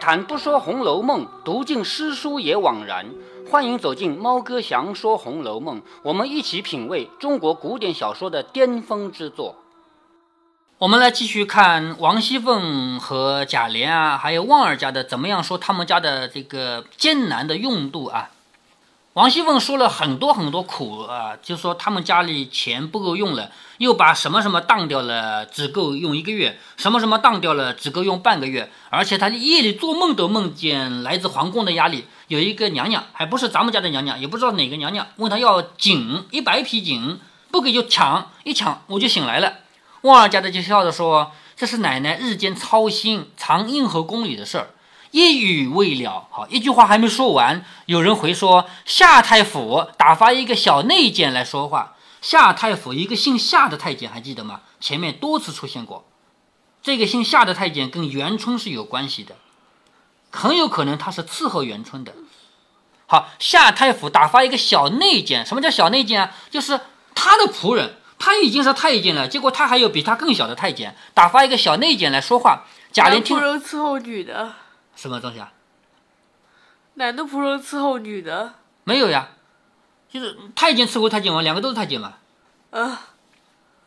谈不说《红楼梦》，读尽诗书也枉然。欢迎走进猫哥祥说《红楼梦》，我们一起品味中国古典小说的巅峰之作。我们来继续看王熙凤和贾琏啊，还有旺儿家的怎么样说他们家的这个艰难的用度啊。王熙凤说了很多很多苦啊，就说他们家里钱不够用了，又把什么什么当掉了，只够用一个月；什么什么当掉了，只够用半个月。而且他夜里做梦都梦见来自皇宫的压力，有一个娘娘，还不是咱们家的娘娘，也不知道哪个娘娘，问他要锦一百匹锦，不给就抢，一抢我就醒来了。旺儿家的就笑着说：“这是奶奶日间操心藏硬和宫里的事儿。”一语未了，好，一句话还没说完，有人回说夏太府打发一个小内监来说话。夏太府一个姓夏的太监，还记得吗？前面多次出现过。这个姓夏的太监跟元春是有关系的，很有可能他是伺候元春的。好，夏太府打发一个小内监，什么叫小内监啊？就是他的仆人，他已经是太监了，结果他还有比他更小的太监，打发一个小内监来说话。贾琏听仆人伺候女的。什么东西啊？男的仆人伺候女的？没有呀，就是太监伺候太监嘛，两个都是太监嘛。啊！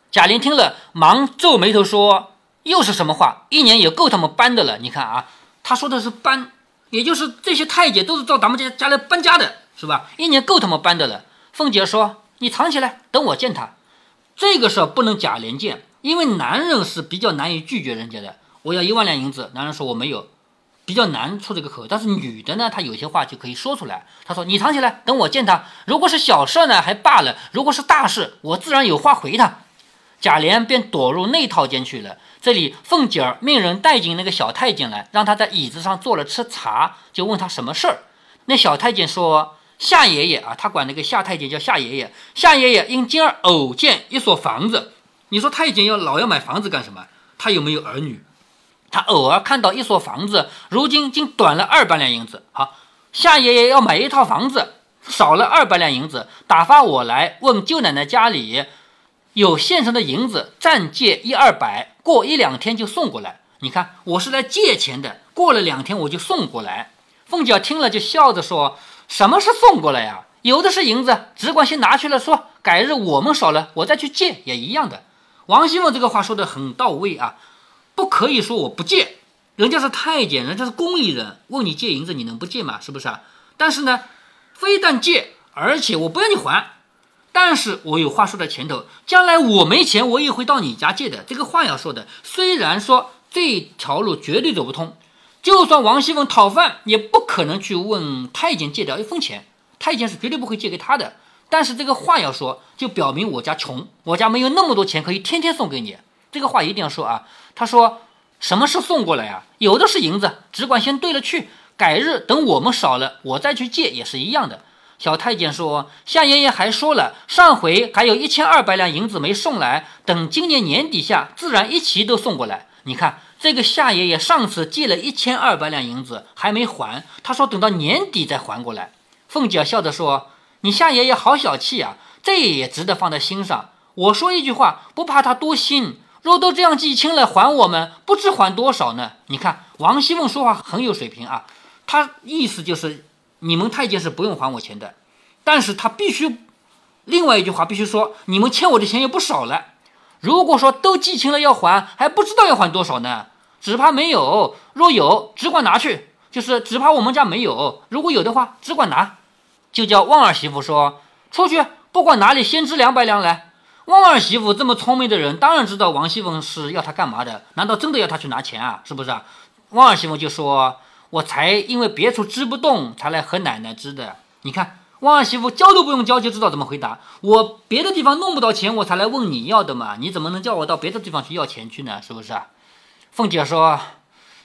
贾玲听了，忙皱眉头说：“又是什么话？一年也够他们搬的了。你看啊，他说的是搬，也就是这些太监都是到咱们家家来搬家的，是吧？一年够他们搬的了。”凤姐说：“你藏起来，等我见他。这个事儿不能贾琏见，因为男人是比较难以拒绝人家的。我要一万两银子，男人说我没有。”比较难出这个口，但是女的呢，她有些话就可以说出来。她说：“你藏起来，等我见他。如果是小事呢，还罢了；如果是大事，我自然有话回他。”贾琏便躲入内套间去了。这里凤姐儿命人带进那个小太监来，让他在椅子上坐了吃茶，就问他什么事儿。那小太监说：“夏爷爷啊，他管那个夏太监叫夏爷爷。夏爷爷因今儿偶见一所房子，你说太监要老要买房子干什么？他有没有儿女？”他偶尔看到一所房子，如今竟短了二百两银子。好，夏爷爷要买一套房子，少了二百两银子，打发我来问舅奶奶家里有现成的银子，暂借一二百，过一两天就送过来。你看，我是来借钱的，过了两天我就送过来。凤姐听了就笑着说：“什么是送过来呀？有的是银子，只管先拿去了，说改日我们少了，我再去借也一样的。”王熙凤这个话说的很到位啊。不可以说我不借，人家是太监，人家是宫里人，问你借银子，你能不借吗？是不是啊？但是呢，非但借，而且我不要你还，但是我有话说在前头，将来我没钱，我也会到你家借的。这个话要说的，虽然说这条路绝对走不通，就算王熙凤讨饭，也不可能去问太监借掉一分钱，太监是绝对不会借给他的。但是这个话要说，就表明我家穷，我家没有那么多钱可以天天送给你。这个话一定要说啊！他说：“什么是送过来呀？有的是银子，只管先兑了去，改日等我们少了，我再去借也是一样的。”小太监说：“夏爷爷还说了，上回还有一千二百两银子没送来，等今年年底下自然一齐都送过来。你看这个夏爷爷上次借了一千二百两银子还没还，他说等到年底再还过来。”凤姐笑着说：“你夏爷爷好小气啊，这也值得放在心上。我说一句话，不怕他多心。”若都这样记清了，还我们不知还多少呢？你看王熙凤说话很有水平啊，她意思就是你们太监是不用还我钱的，但是她必须另外一句话必须说，你们欠我的钱也不少了。如果说都记清了要还，还不知道要还多少呢？只怕没有，若有只管拿去，就是只怕我们家没有，如果有的话只管拿，就叫旺儿媳妇说出去，不管哪里先支两百两来。旺儿媳妇这么聪明的人，当然知道王熙凤是要她干嘛的。难道真的要她去拿钱啊？是不是啊？旺儿媳妇就说：“我才因为别处织不动，才来和奶奶织的。你看，旺儿媳妇教都不用教，就知道怎么回答。我别的地方弄不到钱，我才来问你要的嘛。你怎么能叫我到别的地方去要钱去呢？是不是啊？”凤姐说：“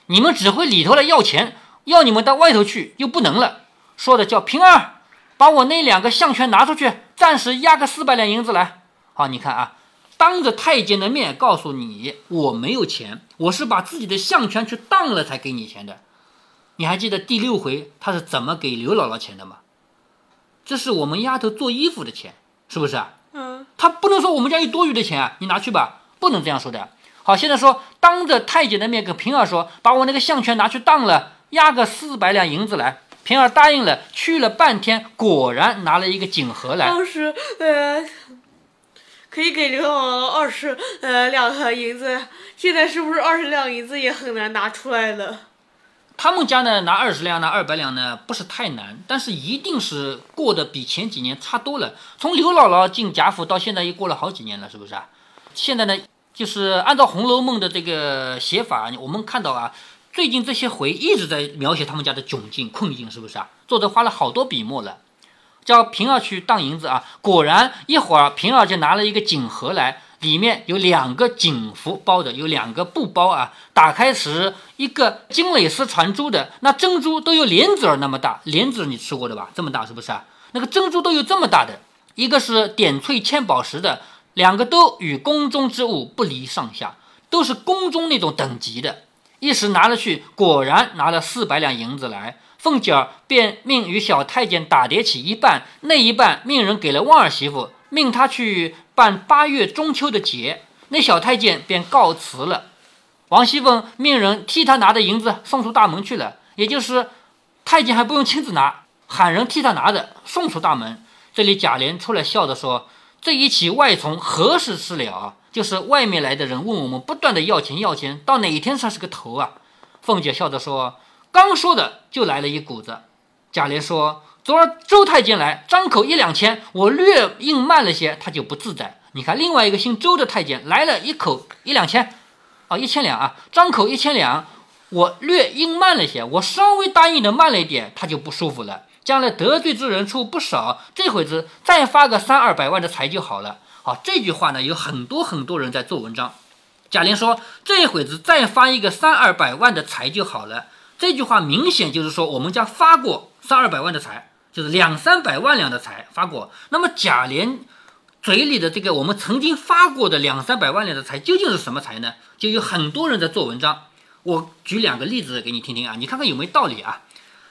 你们只会里头来要钱，要你们到外头去又不能了。”说的叫平儿，把我那两个项圈拿出去，暂时押个四百两银子来。好，你看啊，当着太监的面告诉你我没有钱，我是把自己的项圈去当了才给你钱的。你还记得第六回他是怎么给刘姥姥钱的吗？这是我们丫头做衣服的钱，是不是啊？嗯。他不能说我们家有多余的钱啊，你拿去吧，不能这样说的。好，现在说当着太监的面跟平儿说，把我那个项圈拿去当了，押个四百两银子来。平儿答应了，去了半天，果然拿了一个锦盒来。当时呃，可以给刘姥姥二十呃两盒银子，现在是不是二十两银子也很难拿出来了？他们家呢，拿二十两、拿二百两呢，不是太难，但是一定是过得比前几年差多了。从刘姥姥进贾府到现在，又过了好几年了，是不是啊？现在呢，就是按照《红楼梦》的这个写法，我们看到啊。最近这些回一直在描写他们家的窘境困境，是不是啊？作者花了好多笔墨了，叫平儿去当银子啊。果然一会儿，平儿就拿了一个锦盒来，里面有两个锦服包的，有两个布包啊。打开时，一个金蕾丝传珠的，那珍珠都有莲子儿那么大，莲子你吃过的吧？这么大是不是啊？那个珍珠都有这么大的，一个是点翠嵌宝石的，两个都与宫中之物不离上下，都是宫中那种等级的。一时拿了去，果然拿了四百两银子来。凤姐儿便命与小太监打叠起一半，那一半命人给了旺儿媳妇，命她去办八月中秋的节。那小太监便告辞了。王熙凤命人替他拿的银子送出大门去了，也就是太监还不用亲自拿，喊人替他拿着送出大门。这里贾琏出来笑着说：“这一起外从何时吃了？”就是外面来的人问我们，不断的要钱要钱，到哪一天才是个头啊？凤姐笑着说：“刚说的就来了一股子。”贾琏说：“昨儿周太监来，张口一两千，我略应慢了些，他就不自在。你看另外一个姓周的太监来了一口一两千，啊，一千两啊，张口一千两，我略应慢了些，我稍微答应的慢了一点，他就不舒服了。将来得罪之人处不少，这会子再发个三二百万的财就好了。”好，这句话呢，有很多很多人在做文章。贾琏说：“这会子再发一个三二百万的财就好了。”这句话明显就是说，我们家发过三二百万的财，就是两三百万两的财发过。那么贾琏嘴里的这个我们曾经发过的两三百万两的财，究竟是什么财呢？就有很多人在做文章。我举两个例子给你听听啊，你看看有没有道理啊？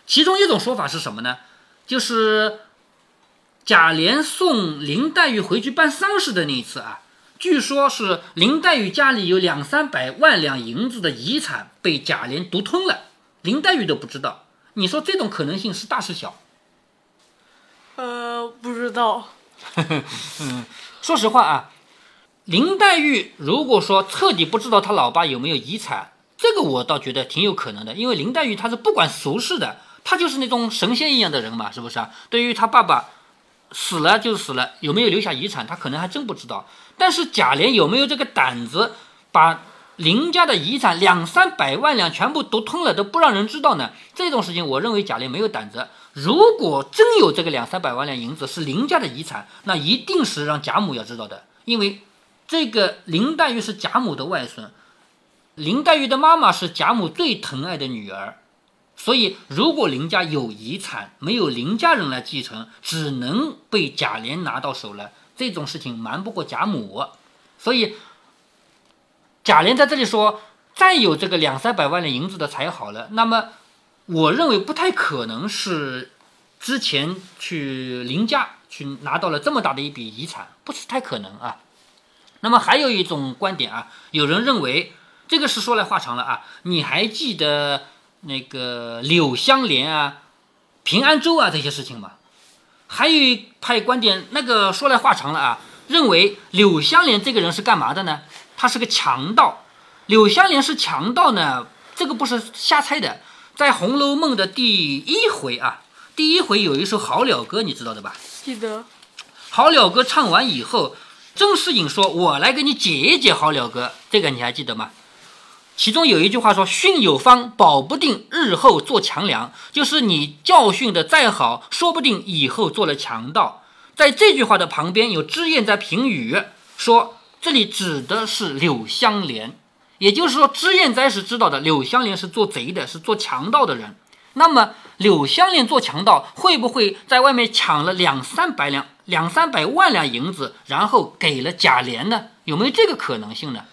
其中一种说法是什么呢？就是。贾琏送林黛玉回去办丧事的那一次啊，据说是林黛玉家里有两三百万两银子的遗产被贾琏独吞了，林黛玉都不知道。你说这种可能性是大是小？呃，不知道。嗯，说实话啊，林黛玉如果说彻底不知道她老爸有没有遗产，这个我倒觉得挺有可能的，因为林黛玉她是不管俗事的，她就是那种神仙一样的人嘛，是不是啊？对于她爸爸。死了就死了，有没有留下遗产，她可能还真不知道。但是贾琏有没有这个胆子，把林家的遗产两三百万两全部都吞了，都不让人知道呢？这种事情，我认为贾琏没有胆子。如果真有这个两三百万两银子是林家的遗产，那一定是让贾母要知道的，因为这个林黛玉是贾母的外孙，林黛玉的妈妈是贾母最疼爱的女儿。所以，如果林家有遗产，没有林家人来继承，只能被贾琏拿到手了。这种事情瞒不过贾母，所以贾琏在这里说，再有这个两三百万两银子的才好了。那么，我认为不太可能是之前去林家去拿到了这么大的一笔遗产，不是太可能啊。那么还有一种观点啊，有人认为这个是说来话长了啊，你还记得？那个柳香莲啊，平安粥啊这些事情吗，还有一派观点，那个说来话长了啊，认为柳香莲这个人是干嘛的呢？他是个强盗。柳湘莲是强盗呢，这个不是瞎猜的。在《红楼梦》的第一回啊，第一回有一首《好了歌》，你知道的吧？记得。好了歌唱完以后，甄士隐说：“我来给你解一解好了歌。”这个你还记得吗？其中有一句话说：“训有方，保不定日后做强梁。”就是你教训的再好，说不定以后做了强盗。在这句话的旁边有脂砚在评语，说这里指的是柳香莲，也就是说，脂砚斋是知道的，柳香莲是做贼的，是做强盗的人。那么，柳香莲做强盗，会不会在外面抢了两三百两、两三百万两银子，然后给了贾琏呢？有没有这个可能性呢？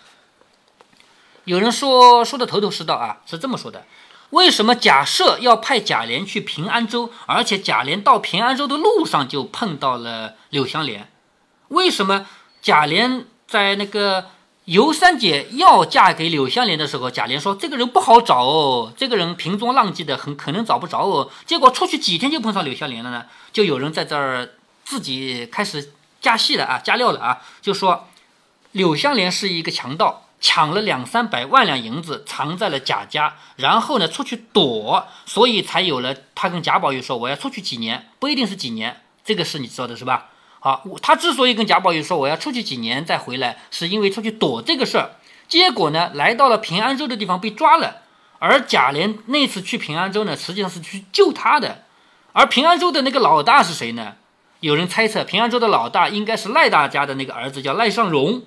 有人说说的头头是道啊，是这么说的：为什么贾赦要派贾琏去平安州，而且贾琏到平安州的路上就碰到了柳香莲？为什么贾琏在那个尤三姐要嫁给柳香莲的时候，贾琏说这个人不好找哦，这个人平中浪迹的，很可能找不着哦。结果出去几天就碰上柳香莲了呢，就有人在这儿自己开始加戏了啊，加料了啊，就说柳香莲是一个强盗，抢了两三百万两银子藏在了贾家，然后呢出去躲，所以才有了他跟贾宝玉说我要出去几年，不一定是几年，这个是你知道的是吧？好，他之所以跟贾宝玉说我要出去几年再回来，是因为出去躲这个事儿。结果呢，来到了平安州的地方被抓了。而贾琏那次去平安州呢，实际上是去救他的。而平安州的那个老大是谁呢？有人猜测平安州的老大应该是赖大家的那个儿子，叫赖尚荣。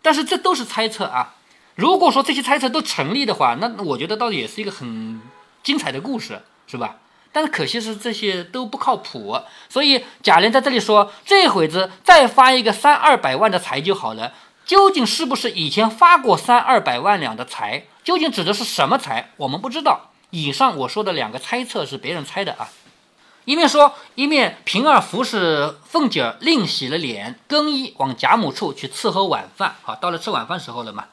但是这都是猜测啊。如果说这些猜测都成立的话，那我觉得倒也是一个很精彩的故事，是吧？但是可惜是这些都不靠谱，所以贾琏在这里说这会子再发一个三二百万的财就好了。究竟是不是以前发过三二百万两的财？究竟指的是什么财？我们不知道。以上我说的两个猜测是别人猜的啊。一面说一面平儿服侍凤姐儿另洗了脸，更衣往贾母处去伺候晚饭。好，到了吃晚饭时候了嘛。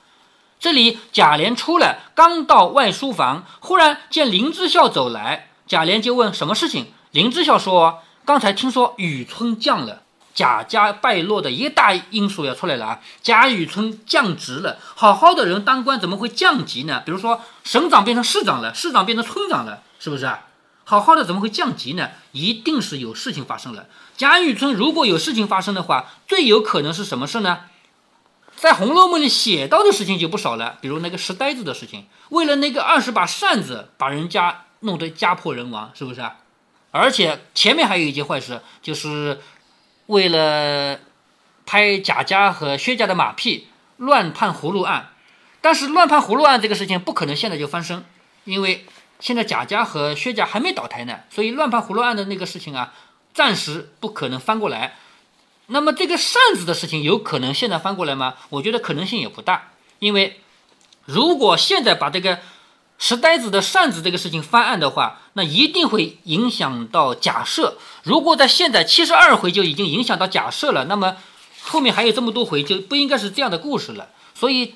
这里贾琏出来，刚到外书房，忽然见林之孝走来。贾琏就问什么事情，林之孝说：“刚才听说雨村降了，贾家败落的一个大因素要出来了啊！贾雨村降职了，好好的人当官怎么会降级呢？比如说省长变成市长了，市长变成村长了，是不是啊？好好的怎么会降级呢？一定是有事情发生了。贾雨村如果有事情发生的话，最有可能是什么事呢？在《红楼梦》里写到的事情就不少了，比如那个石呆子的事情，为了那个二十把扇子，把人家。弄得家破人亡，是不是啊？而且前面还有一件坏事，就是为了拍贾家和薛家的马屁，乱判葫芦案。但是乱判葫芦案这个事情不可能现在就翻身，因为现在贾家和薛家还没倒台呢，所以乱判葫芦案的那个事情啊，暂时不可能翻过来。那么这个扇子的事情有可能现在翻过来吗？我觉得可能性也不大，因为如果现在把这个。石呆子的扇子这个事情翻案的话，那一定会影响到假设。如果在现在七十二回就已经影响到假设了，那么后面还有这么多回就不应该是这样的故事了。所以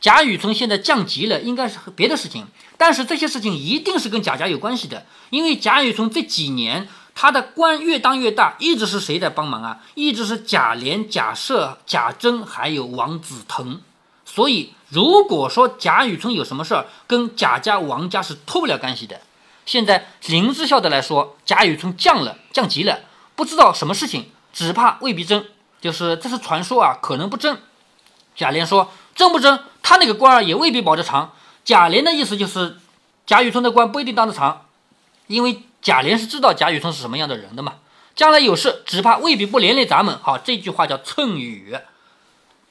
贾雨村现在降级了，应该是别的事情。但是这些事情一定是跟贾家有关系的，因为贾雨村这几年他的官越当越大，一直是谁在帮忙啊？一直是贾琏、贾赦、贾珍还有王子腾。所以。如果说贾雨村有什么事儿，跟贾家、王家是脱不了干系的。现在林之孝的来说，贾雨村降了，降级了，不知道什么事情，只怕未必真，就是这是传说啊，可能不真。贾琏说真不真，他那个官儿也未必保得长。贾琏的意思就是，贾雨村的官不一定当得长，因为贾琏是知道贾雨村是什么样的人的嘛。将来有事，只怕未必不连累咱们。好，这句话叫蹭雨。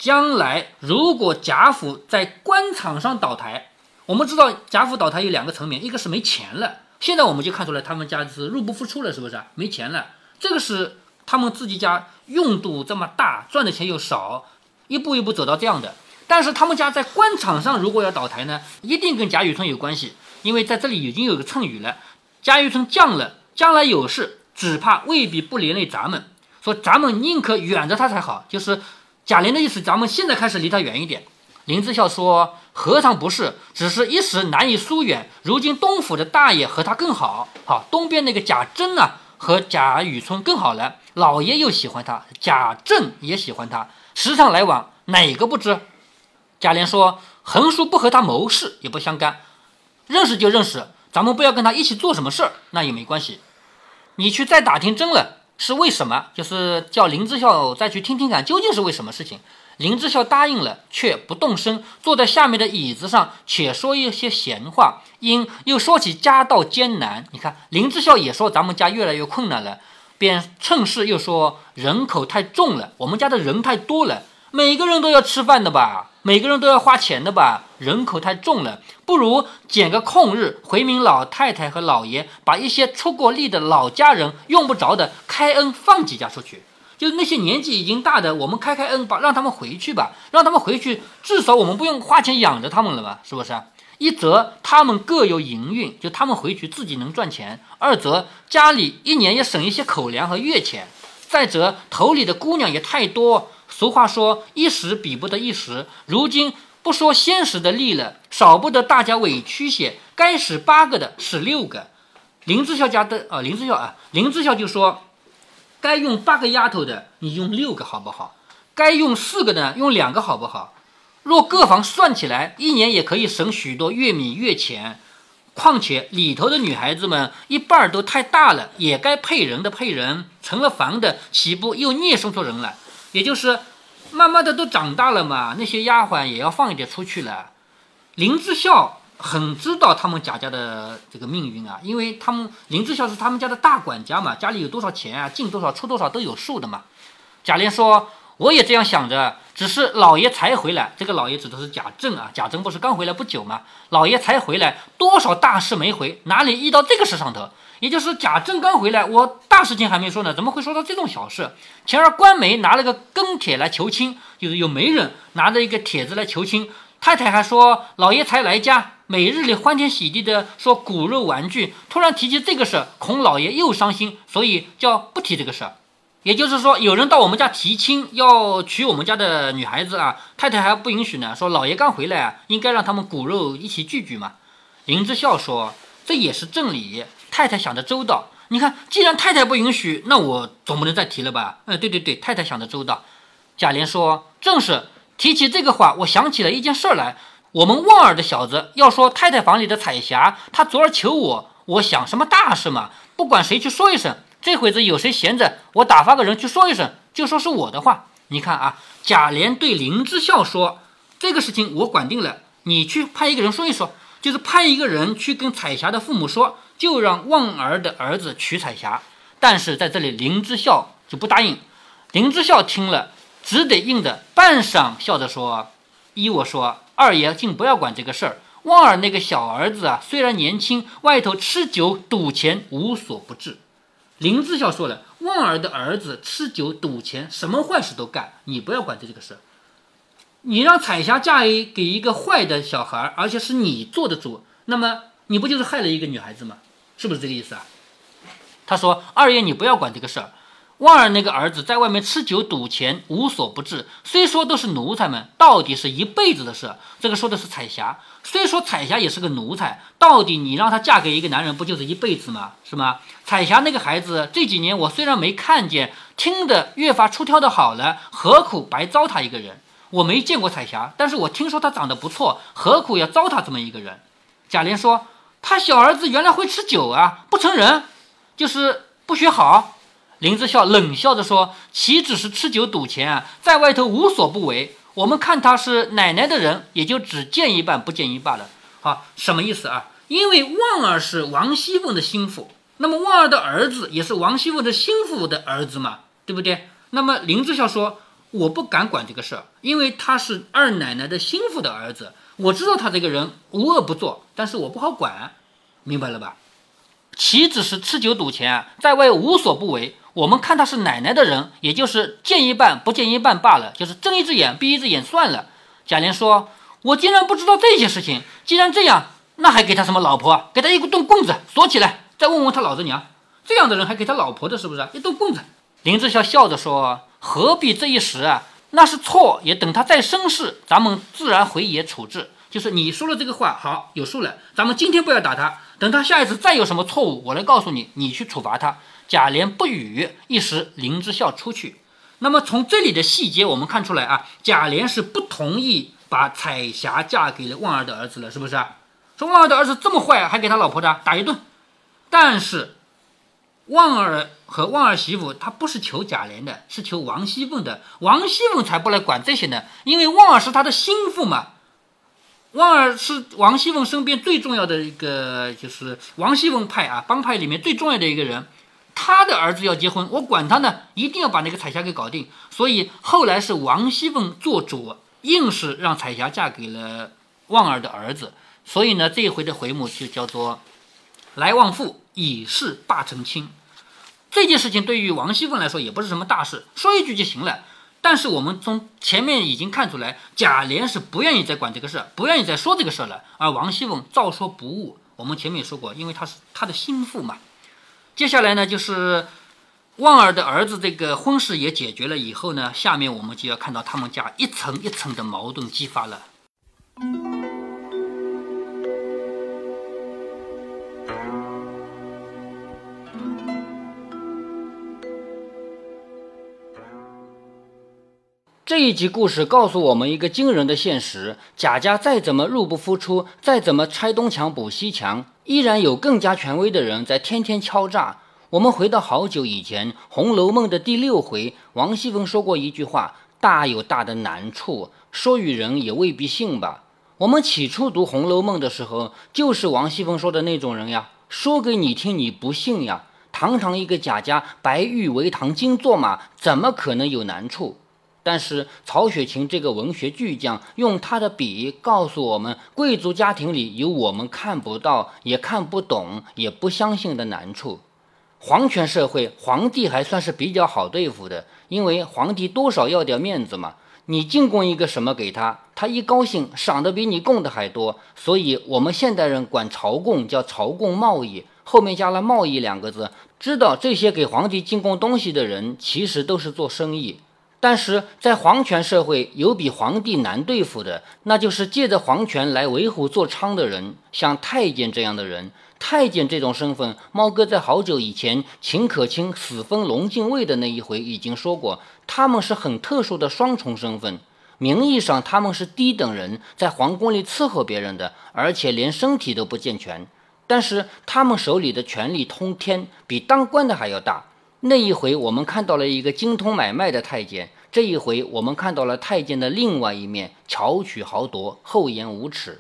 将来如果贾府在官场上倒台，我们知道贾府倒台有两个层面，一个是没钱了，现在我们就看出来他们家是入不敷出了，是不是没钱了？这个是他们自己家用度这么大，赚的钱又少，一步一步走到这样的。但是他们家在官场上如果要倒台呢，一定跟贾雨村有关系，因为在这里已经有个谶语了，贾雨村降了，将来有事，只怕未必不连累咱们，说咱们宁可远着他才好，就是。贾琏的意思，咱们现在开始离他远一点。林之孝说：“何尝不是？只是一时难以疏远。如今东府的大爷和他更好，好东边那个贾珍呢，和贾雨村更好了。老爷又喜欢他，贾政也喜欢他，时常来往，哪个不知？”贾琏说：“横竖不和他谋事也不相干，认识就认识，咱们不要跟他一起做什么事儿，那也没关系。你去再打听真了。”是为什么？就是叫林之孝再去听听看，究竟是为什么事情？林之孝答应了，却不动声，坐在下面的椅子上，且说一些闲话。因又说起家道艰难，你看林之孝也说咱们家越来越困难了，便趁势又说人口太重了，我们家的人太多了，每个人都要吃饭的吧。每个人都要花钱的吧？人口太重了，不如捡个空日回民老太太和老爷，把一些出过力的老家人用不着的开恩放几家出去。就那些年纪已经大的，我们开开恩，把让他们回去吧，让他们回去，至少我们不用花钱养着他们了吧？是不是？一则他们各有营运，就他们回去自己能赚钱；二则家里一年也省一些口粮和月钱；再者头里的姑娘也太多。俗话说一时比不得一时，如今不说先时的利了，少不得大家委屈些，该使八个的使六个。林之孝家的啊，林之孝啊，林之孝就说，该用八个丫头的，你用六个好不好？该用四个的，用两个好不好？若各房算起来，一年也可以省许多月米月钱。况且里头的女孩子们一半都太大了，也该配人的配人，成了房的岂不又孽生出人了？也就是慢慢的都长大了嘛，那些丫鬟也要放一点出去了。林之孝。很知道他们贾家的这个命运啊，因为他们林之孝是他们家的大管家嘛，家里有多少钱啊，进多少出多少都有数的嘛。贾琏说：“我也这样想着，只是老爷才回来，这个老爷指的是贾政啊。贾政不是刚回来不久嘛，老爷才回来，多少大事没回，哪里遇到这个事上头？也就是贾政刚回来，我大事情还没说呢，怎么会说到这种小事？前儿官媒拿了个跟帖来求亲，就是有媒人拿着一个帖子来求亲，太太还说老爷才来家。”每日里欢天喜地的说骨肉玩具，突然提起这个事儿，孔老爷又伤心，所以叫不提这个事儿。也就是说，有人到我们家提亲，要娶我们家的女孩子啊，太太还不允许呢。说老爷刚回来啊，应该让他们骨肉一起聚聚嘛。林之孝说这也是正理，太太想的周到。你看，既然太太不允许，那我总不能再提了吧？嗯，对对对，太太想的周到。贾琏说正是，提起这个话，我想起了一件事儿来。我们旺儿的小子要说太太房里的彩霞，他昨儿求我，我想什么大事嘛，不管谁去说一声，这会子有谁闲着，我打发个人去说一声，就说是我的话。你看啊，贾琏对林之孝说，这个事情我管定了，你去派一个人说一说，就是派一个人去跟彩霞的父母说，就让旺儿的儿子娶彩霞。但是在这里，林之孝就不答应。林之孝听了，只得应着，半晌笑着说：“依我说。”二爷竟不要管这个事儿。旺儿那个小儿子啊，虽然年轻，外头吃酒赌钱无所不至。林之孝说了，旺儿的儿子吃酒赌钱，什么坏事都干，你不要管这这个事儿。你让彩霞嫁给一个坏的小孩，而且是你做的主，那么你不就是害了一个女孩子吗？是不是这个意思啊？他说：“二爷，你不要管这个事儿。”旺儿那个儿子在外面吃酒赌钱无所不至，虽说都是奴才们，到底是一辈子的事。这个说的是彩霞，虽说彩霞也是个奴才，到底你让她嫁给一个男人，不就是一辈子吗？是吗？彩霞那个孩子这几年我虽然没看见，听得越发出挑的好了，何苦白糟蹋一个人？我没见过彩霞，但是我听说她长得不错，何苦要糟蹋这么一个人？贾琏说，他小儿子原来会吃酒啊，不成人，就是不学好。林之孝冷笑着说：“岂止是吃酒赌钱啊，在外头无所不为。我们看他是奶奶的人，也就只见一半不见一罢了。好，什么意思啊？因为旺儿是王熙凤的心腹，那么旺儿的儿子也是王熙凤的心腹的儿子嘛，对不对？那么林之孝说：我不敢管这个事儿，因为他是二奶奶的心腹的儿子，我知道他这个人无恶不作，但是我不好管，明白了吧？岂止是吃酒赌钱，在外无所不为。”我们看他是奶奶的人，也就是见一半不见一半罢了，就是睁一只眼闭一只眼算了。贾琏说：“我竟然不知道这些事情，既然这样，那还给他什么老婆？给他一顿棍子锁起来，再问问他老子娘。这样的人还给他老婆的，是不是？一顿棍子。”林志孝笑着说：“何必这一时啊？那是错，也等他再生事，咱们自然回也处置。就是你说了这个话，好有数了。咱们今天不要打他，等他下一次再有什么错误，我来告诉你，你去处罚他。”贾琏不语，一时林之孝出去。那么从这里的细节，我们看出来啊，贾琏是不同意把彩霞嫁给了旺儿的儿子了，是不是啊？说旺儿的儿子这么坏，还给他老婆的打一顿。但是旺儿和旺儿媳妇他不是求贾琏的，是求王熙凤的。王熙凤才不来管这些呢，因为旺儿是他的心腹嘛。旺儿是王熙凤身边最重要的一个，就是王熙凤派啊帮派里面最重要的一个人。他的儿子要结婚，我管他呢，一定要把那个彩霞给搞定。所以后来是王熙凤做主，硬是让彩霞嫁给了旺儿的儿子。所以呢，这一回的回目就叫做“来旺妇以示霸成亲”。这件事情对于王熙凤来说也不是什么大事，说一句就行了。但是我们从前面已经看出来，贾琏是不愿意再管这个事，不愿意再说这个事了。而王熙凤照说不误。我们前面也说过，因为他是他的心腹嘛。接下来呢，就是旺儿的儿子这个婚事也解决了以后呢，下面我们就要看到他们家一层一层的矛盾激发了。这一集故事告诉我们一个惊人的现实：贾家再怎么入不敷出，再怎么拆东墙补西墙，依然有更加权威的人在天天敲诈。我们回到好久以前，《红楼梦》的第六回，王熙凤说过一句话：“大有大的难处，说与人也未必信吧。”我们起初读《红楼梦》的时候，就是王熙凤说的那种人呀，说给你听你不信呀。堂堂一个贾家，白玉为堂，金作马，怎么可能有难处？但是曹雪芹这个文学巨匠用他的笔告诉我们，贵族家庭里有我们看不到、也看不懂、也不相信的难处。皇权社会，皇帝还算是比较好对付的，因为皇帝多少要点面子嘛。你进贡一个什么给他，他一高兴赏的比你贡的还多。所以，我们现代人管朝贡叫朝贡贸易，后面加了贸易两个字，知道这些给皇帝进贡东西的人，其实都是做生意。但是在皇权社会，有比皇帝难对付的，那就是借着皇权来为虎作伥的人，像太监这样的人。太监这种身份，猫哥在好久以前秦可卿死封龙禁尉的那一回已经说过，他们是很特殊的双重身份。名义上他们是低等人，在皇宫里伺候别人的，而且连身体都不健全。但是他们手里的权力通天，比当官的还要大。那一回，我们看到了一个精通买卖的太监；这一回，我们看到了太监的另外一面，巧取豪夺，厚颜无耻。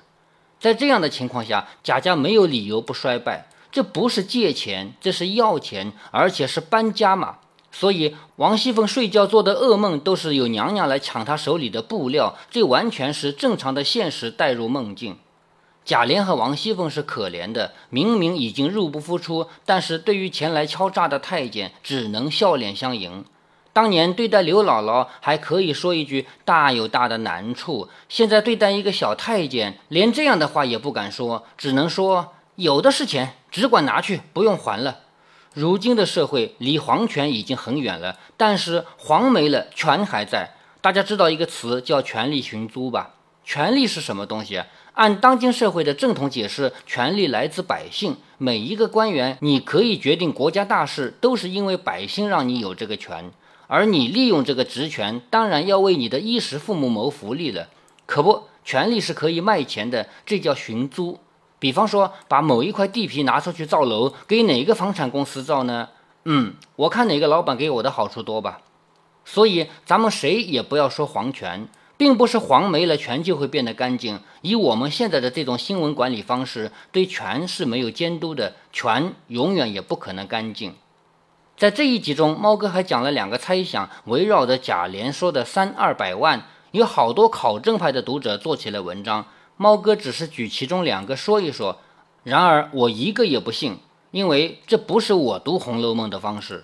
在这样的情况下，贾家没有理由不衰败。这不是借钱，这是要钱，而且是搬家嘛。所以，王熙凤睡觉做的噩梦都是有娘娘来抢她手里的布料，这完全是正常的现实带入梦境。贾琏和王熙凤是可怜的，明明已经入不敷出，但是对于前来敲诈的太监，只能笑脸相迎。当年对待刘姥姥还可以说一句“大有大的难处”，现在对待一个小太监，连这样的话也不敢说，只能说有的是钱，只管拿去，不用还了。如今的社会离皇权已经很远了，但是皇没了，权还在。大家知道一个词叫“权力寻租”吧？权力是什么东西？按当今社会的正统解释，权力来自百姓。每一个官员，你可以决定国家大事，都是因为百姓让你有这个权。而你利用这个职权，当然要为你的衣食父母谋福利了。可不，权力是可以卖钱的，这叫寻租。比方说，把某一块地皮拿出去造楼，给哪个房产公司造呢？嗯，我看哪个老板给我的好处多吧。所以，咱们谁也不要说皇权。并不是黄没了，权就会变得干净。以我们现在的这种新闻管理方式，对权是没有监督的，权永远也不可能干净。在这一集中，猫哥还讲了两个猜想，围绕着贾琏说的三二百万，有好多考证派的读者做起了文章。猫哥只是举其中两个说一说，然而我一个也不信，因为这不是我读《红楼梦》的方式。